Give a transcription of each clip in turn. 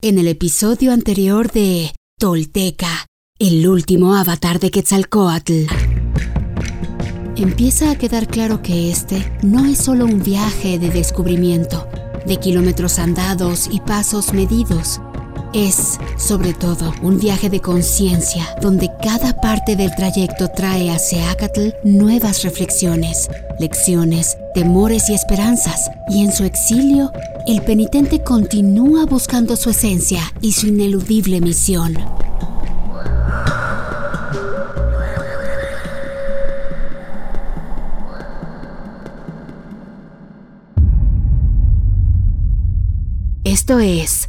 En el episodio anterior de Tolteca, el último avatar de Quetzalcoatl. Empieza a quedar claro que este no es solo un viaje de descubrimiento, de kilómetros andados y pasos medidos. Es, sobre todo, un viaje de conciencia donde cada parte del trayecto trae a Seacatl nuevas reflexiones, lecciones, temores y esperanzas. Y en su exilio, el penitente continúa buscando su esencia y su ineludible misión. Esto es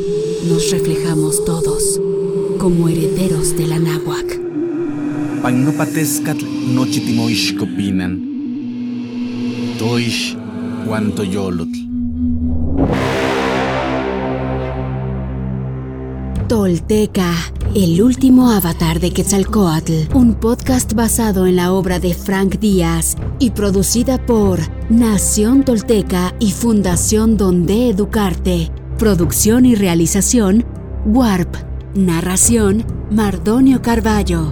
nos reflejamos todos como herederos de la náhuac. Pagnopatescatl nochitimoixcopinan. Toish cuanto yolotl. Tolteca, el último avatar de Quetzalcoatl, un podcast basado en la obra de Frank Díaz y producida por Nación Tolteca y Fundación Donde Educarte. Producción y realización, Warp. Narración, Mardonio Carballo.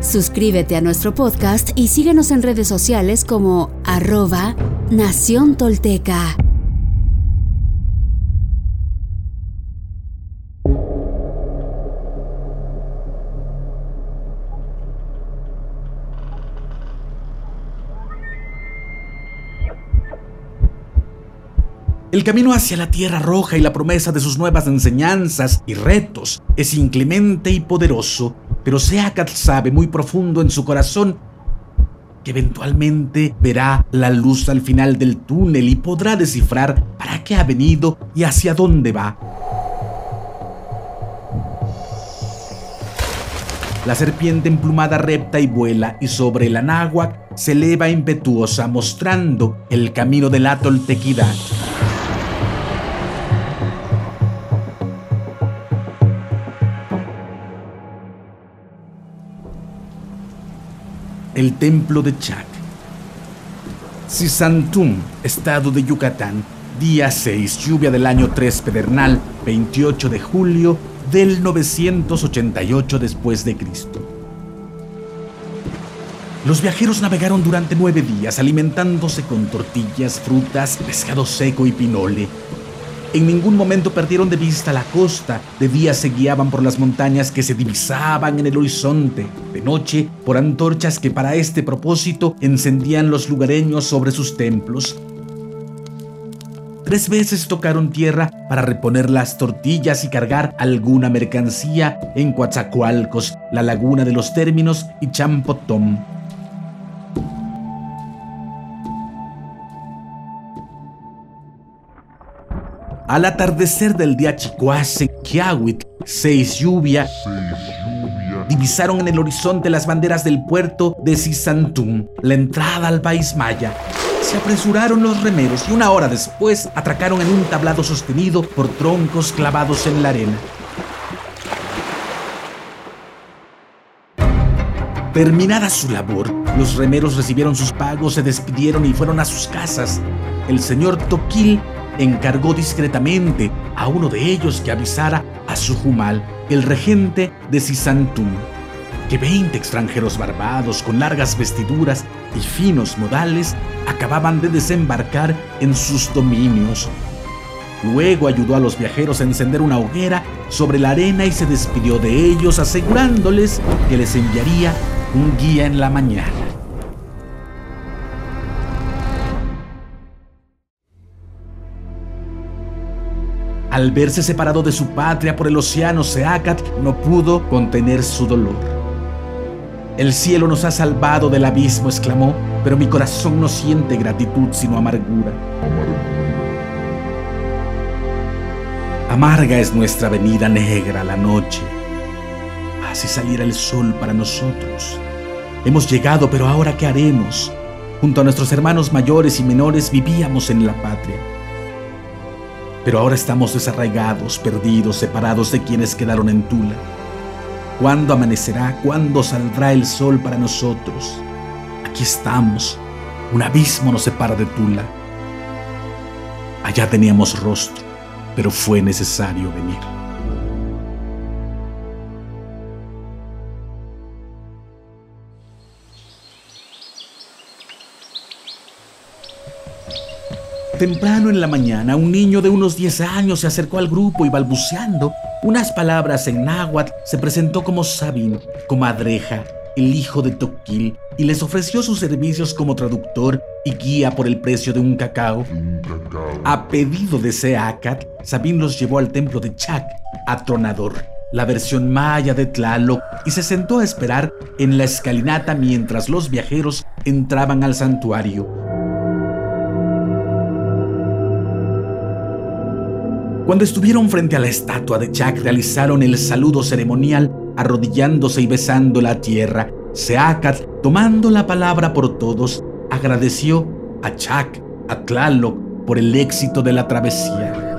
Suscríbete a nuestro podcast y síguenos en redes sociales como arroba Nación Tolteca. El camino hacia la Tierra Roja y la promesa de sus nuevas enseñanzas y retos es inclemente y poderoso, pero Seacat sabe muy profundo en su corazón que eventualmente verá la luz al final del túnel y podrá descifrar para qué ha venido y hacia dónde va. La serpiente emplumada repta y vuela y sobre la náhuac se eleva impetuosa mostrando el camino de la el templo de Chac. Sisantum, estado de Yucatán, día 6, lluvia del año 3 pedernal, 28 de julio del 988 después de Cristo. Los viajeros navegaron durante nueve días alimentándose con tortillas, frutas, pescado seco y pinole, en ningún momento perdieron de vista la costa. De día se guiaban por las montañas que se divisaban en el horizonte. De noche, por antorchas que para este propósito encendían los lugareños sobre sus templos. Tres veces tocaron tierra para reponer las tortillas y cargar alguna mercancía en Coatzacoalcos, la laguna de los términos y Champotón. Al atardecer del día chicuase, Kiawit, seis lluvia, divisaron en el horizonte las banderas del puerto de Sisantum, la entrada al país maya. Se apresuraron los remeros y una hora después atracaron en un tablado sostenido por troncos clavados en la arena. Terminada su labor, los remeros recibieron sus pagos, se despidieron y fueron a sus casas. El señor Toquil encargó discretamente a uno de ellos que avisara a Sujumal, el regente de Sisantum, que 20 extranjeros barbados con largas vestiduras y finos modales acababan de desembarcar en sus dominios. Luego ayudó a los viajeros a encender una hoguera sobre la arena y se despidió de ellos asegurándoles que les enviaría un guía en la mañana. Al verse separado de su patria por el océano Seacat, no pudo contener su dolor. El cielo nos ha salvado del abismo, exclamó, pero mi corazón no siente gratitud sino amargura. Amarga es nuestra venida negra la noche. Así saliera el sol para nosotros. Hemos llegado, pero ahora ¿qué haremos? Junto a nuestros hermanos mayores y menores vivíamos en la patria. Pero ahora estamos desarraigados, perdidos, separados de quienes quedaron en Tula. ¿Cuándo amanecerá? ¿Cuándo saldrá el sol para nosotros? Aquí estamos. Un abismo nos separa de Tula. Allá teníamos rostro, pero fue necesario venir. Temprano en la mañana, un niño de unos 10 años se acercó al grupo y balbuceando unas palabras en náhuatl se presentó como Sabin, comadreja, el hijo de Toquil, y les ofreció sus servicios como traductor y guía por el precio de un cacao. A pedido de Seacat, Sabin los llevó al templo de Chac, atronador, la versión maya de Tlaloc, y se sentó a esperar en la escalinata mientras los viajeros entraban al santuario. Cuando estuvieron frente a la estatua de Chak, realizaron el saludo ceremonial, arrodillándose y besando la tierra. Seacat, tomando la palabra por todos, agradeció a Chak, a Tlaloc, por el éxito de la travesía.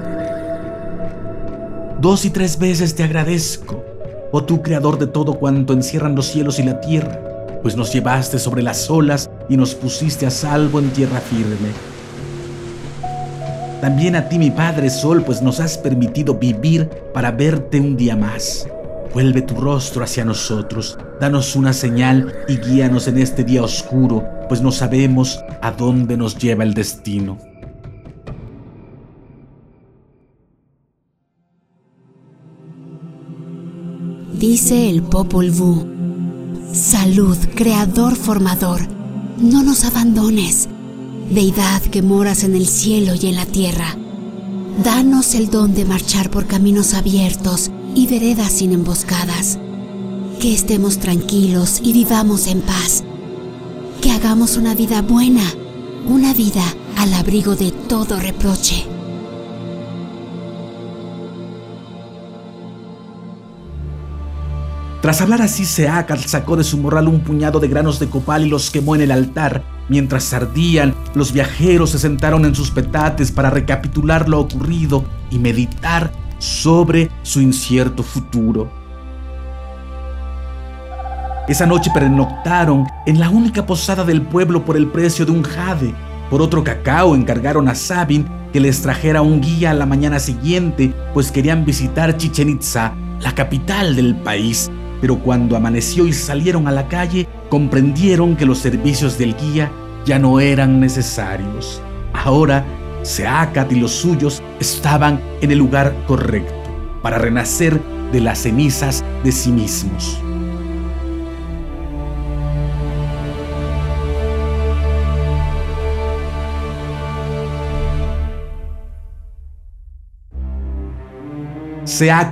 Dos y tres veces te agradezco, oh tú creador de todo cuanto encierran los cielos y la tierra, pues nos llevaste sobre las olas y nos pusiste a salvo en tierra firme. También a ti, mi Padre Sol, pues nos has permitido vivir para verte un día más. Vuelve tu rostro hacia nosotros, danos una señal y guíanos en este día oscuro, pues no sabemos a dónde nos lleva el destino. Dice el Popol Vuh, salud, creador, formador, no nos abandones deidad que moras en el cielo y en la tierra. Danos el don de marchar por caminos abiertos y veredas sin emboscadas. Que estemos tranquilos y vivamos en paz. Que hagamos una vida buena, una vida al abrigo de todo reproche. Tras hablar así, Seacal sacó de su morral un puñado de granos de copal y los quemó en el altar. Mientras ardían, los viajeros se sentaron en sus petates para recapitular lo ocurrido y meditar sobre su incierto futuro. Esa noche pernoctaron en la única posada del pueblo por el precio de un jade. Por otro cacao encargaron a Sabin que les trajera un guía a la mañana siguiente, pues querían visitar Chichen Itza, la capital del país pero cuando amaneció y salieron a la calle, comprendieron que los servicios del guía ya no eran necesarios. Ahora, Seacat y los suyos estaban en el lugar correcto para renacer de las cenizas de sí mismos. Sea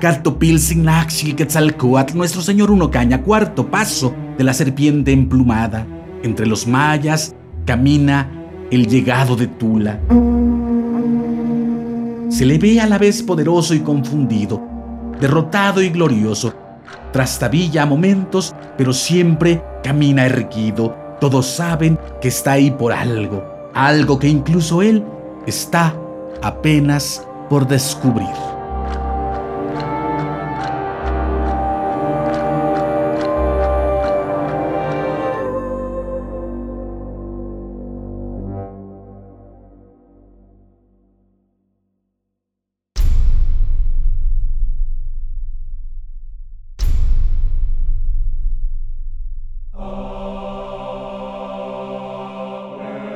Naxil Quetzalcoatl, nuestro señor Uno Caña, cuarto paso de la serpiente emplumada. Entre los mayas camina el llegado de Tula. Se le ve a la vez poderoso y confundido, derrotado y glorioso. Trastabilla a momentos, pero siempre camina erguido. Todos saben que está ahí por algo, algo que incluso él está apenas por descubrir.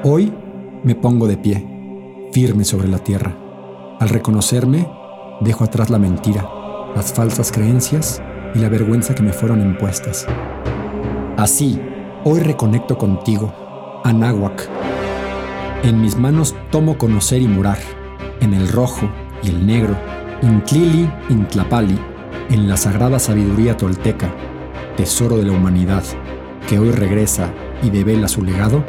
Hoy me pongo de pie, firme sobre la tierra. Al reconocerme, dejo atrás la mentira, las falsas creencias y la vergüenza que me fueron impuestas. Así, hoy reconecto contigo, Anáhuac. En mis manos tomo conocer y murar, en el rojo y el negro, Intlili, Intlapali, en la sagrada sabiduría tolteca, tesoro de la humanidad, que hoy regresa y devela su legado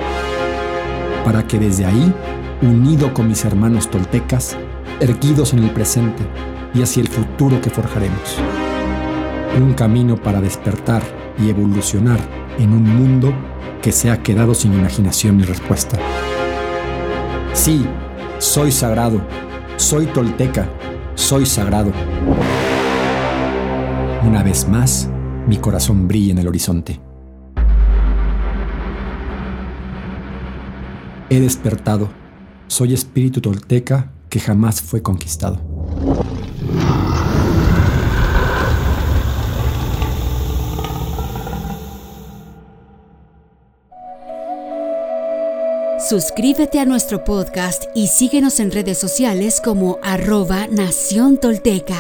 para que desde ahí, unido con mis hermanos toltecas, erguidos en el presente, y hacia el futuro que forjaremos. Un camino para despertar y evolucionar en un mundo que se ha quedado sin imaginación ni respuesta. Sí, soy sagrado, soy tolteca, soy sagrado. Una vez más, mi corazón brilla en el horizonte. He despertado, soy espíritu tolteca que jamás fue conquistado. Suscríbete a nuestro podcast y síguenos en redes sociales como arroba Nación Tolteca.